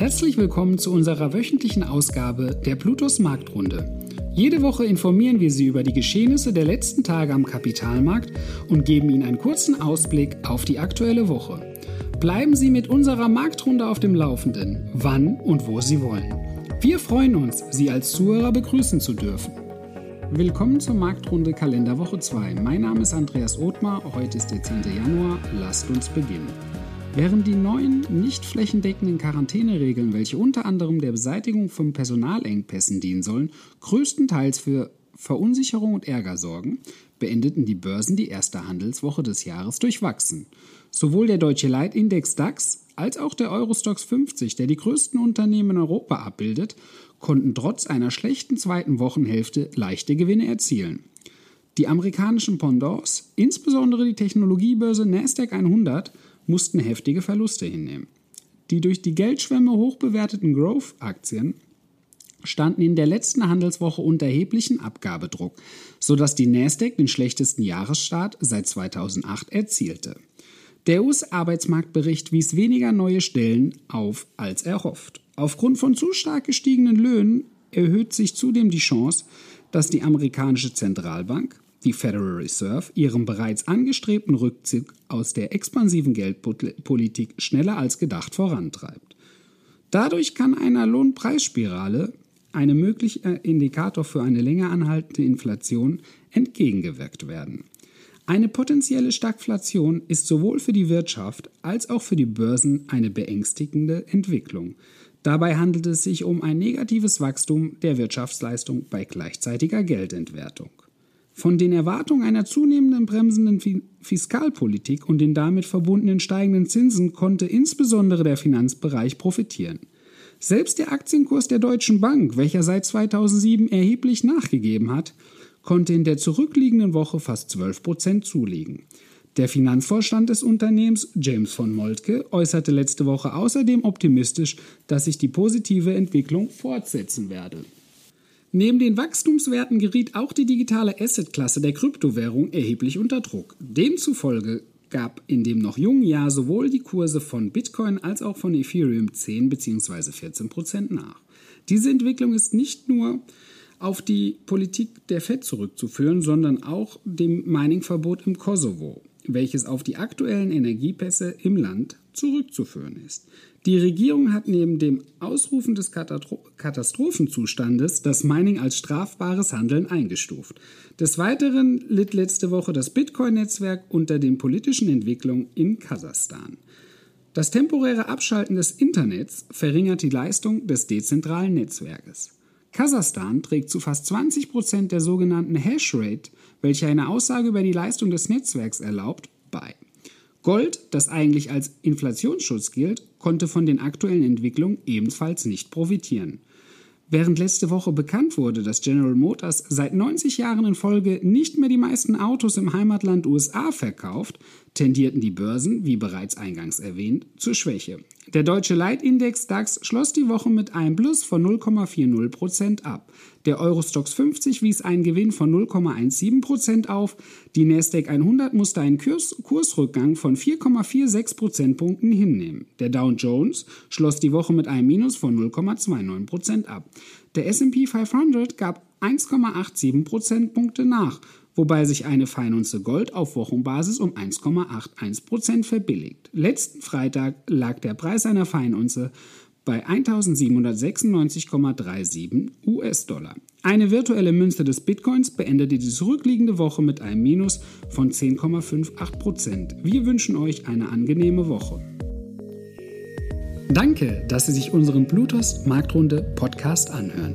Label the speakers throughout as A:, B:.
A: Herzlich willkommen zu unserer wöchentlichen Ausgabe der Plutos Marktrunde. Jede Woche informieren wir Sie über die Geschehnisse der letzten Tage am Kapitalmarkt und geben Ihnen einen kurzen Ausblick auf die aktuelle Woche. Bleiben Sie mit unserer Marktrunde auf dem Laufenden, wann und wo Sie wollen. Wir freuen uns, Sie als Zuhörer begrüßen zu dürfen. Willkommen zur Marktrunde Kalenderwoche 2. Mein Name ist Andreas Othmar, heute ist der 10. Januar. Lasst uns beginnen. Während die neuen, nicht flächendeckenden Quarantäneregeln, welche unter anderem der Beseitigung von Personalengpässen dienen sollen, größtenteils für Verunsicherung und Ärger sorgen, beendeten die Börsen die erste Handelswoche des Jahres durchwachsen. Sowohl der deutsche Leitindex DAX als auch der Eurostox 50, der die größten Unternehmen in Europa abbildet, konnten trotz einer schlechten zweiten Wochenhälfte leichte Gewinne erzielen. Die amerikanischen Pendants, insbesondere die Technologiebörse Nasdaq 100, mussten heftige Verluste hinnehmen. Die durch die Geldschwemme hochbewerteten Growth-Aktien standen in der letzten Handelswoche unter erheblichen Abgabedruck, sodass die Nasdaq den schlechtesten Jahresstart seit 2008 erzielte. Der US-Arbeitsmarktbericht wies weniger neue Stellen auf als erhofft. Aufgrund von zu stark gestiegenen Löhnen erhöht sich zudem die Chance, dass die amerikanische Zentralbank die Federal Reserve ihren bereits angestrebten Rückzug aus der expansiven Geldpolitik schneller als gedacht vorantreibt. Dadurch kann einer Lohnpreisspirale, einem möglicher Indikator für eine länger anhaltende Inflation, entgegengewirkt werden. Eine potenzielle Stagflation ist sowohl für die Wirtschaft als auch für die Börsen eine beängstigende Entwicklung. Dabei handelt es sich um ein negatives Wachstum der Wirtschaftsleistung bei gleichzeitiger Geldentwertung. Von den Erwartungen einer zunehmenden bremsenden Fiskalpolitik und den damit verbundenen steigenden Zinsen konnte insbesondere der Finanzbereich profitieren. Selbst der Aktienkurs der Deutschen Bank, welcher seit 2007 erheblich nachgegeben hat, konnte in der zurückliegenden Woche fast 12 Prozent zulegen. Der Finanzvorstand des Unternehmens, James von Moltke, äußerte letzte Woche außerdem optimistisch, dass sich die positive Entwicklung fortsetzen werde. Neben den Wachstumswerten geriet auch die digitale Assetklasse der Kryptowährung erheblich unter Druck. Demzufolge gab in dem noch jungen Jahr sowohl die Kurse von Bitcoin als auch von Ethereum 10 bzw. 14 Prozent nach. Diese Entwicklung ist nicht nur auf die Politik der Fed zurückzuführen, sondern auch dem Miningverbot im Kosovo, welches auf die aktuellen Energiepässe im Land zurückzuführen ist. Die Regierung hat neben dem Ausrufen des Katastrophenzustandes das Mining als strafbares Handeln eingestuft. Des Weiteren litt letzte Woche das Bitcoin-Netzwerk unter den politischen Entwicklungen in Kasachstan. Das temporäre Abschalten des Internets verringert die Leistung des dezentralen Netzwerkes. Kasachstan trägt zu fast 20 Prozent der sogenannten Hashrate, welche eine Aussage über die Leistung des Netzwerks erlaubt, bei. Gold, das eigentlich als Inflationsschutz gilt, konnte von den aktuellen Entwicklungen ebenfalls nicht profitieren. Während letzte Woche bekannt wurde, dass General Motors seit 90 Jahren in Folge nicht mehr die meisten Autos im Heimatland USA verkauft, tendierten die Börsen, wie bereits eingangs erwähnt, zur Schwäche. Der deutsche Leitindex DAX schloss die Woche mit einem Plus von 0,40% ab. Der Eurostox 50 wies einen Gewinn von 0,17% auf. Die Nasdaq 100 musste einen Kurs Kursrückgang von 4,46 Prozentpunkten hinnehmen. Der Dow Jones schloss die Woche mit einem Minus von 0,29% ab. Der S&P 500 gab 1,87 Prozentpunkte nach wobei sich eine Feinunze Gold auf Wochenbasis um 1,81% verbilligt. Letzten Freitag lag der Preis einer Feinunze bei 1796,37 US-Dollar. Eine virtuelle Münze des Bitcoins beendete die zurückliegende Woche mit einem Minus von 10,58% Wir wünschen euch eine angenehme Woche. Danke, dass Sie sich unseren Bluetooth Marktrunde Podcast anhören.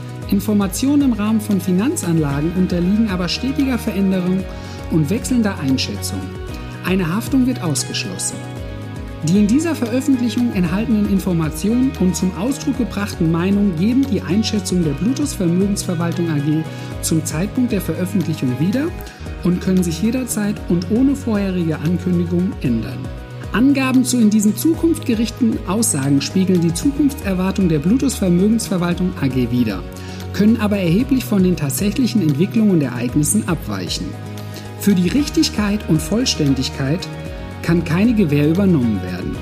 A: Informationen im Rahmen von Finanzanlagen unterliegen aber stetiger Veränderung und wechselnder Einschätzung. Eine Haftung wird ausgeschlossen. Die in dieser Veröffentlichung enthaltenen Informationen und zum Ausdruck gebrachten Meinungen geben die Einschätzung der Bluetooth Vermögensverwaltung AG zum Zeitpunkt der Veröffentlichung wieder und können sich jederzeit und ohne vorherige Ankündigung ändern. Angaben zu in diesen Zukunft gerichteten Aussagen spiegeln die Zukunftserwartung der Bluetooth Vermögensverwaltung AG wider, können aber erheblich von den tatsächlichen Entwicklungen und Ereignissen abweichen. Für die Richtigkeit und Vollständigkeit kann keine Gewähr übernommen werden.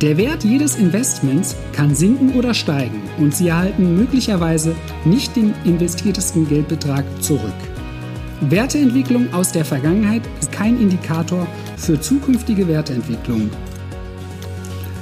A: Der Wert jedes Investments kann sinken oder steigen und Sie erhalten möglicherweise nicht den investiertesten Geldbetrag zurück. Werteentwicklung aus der Vergangenheit ist kein Indikator für zukünftige Werteentwicklung.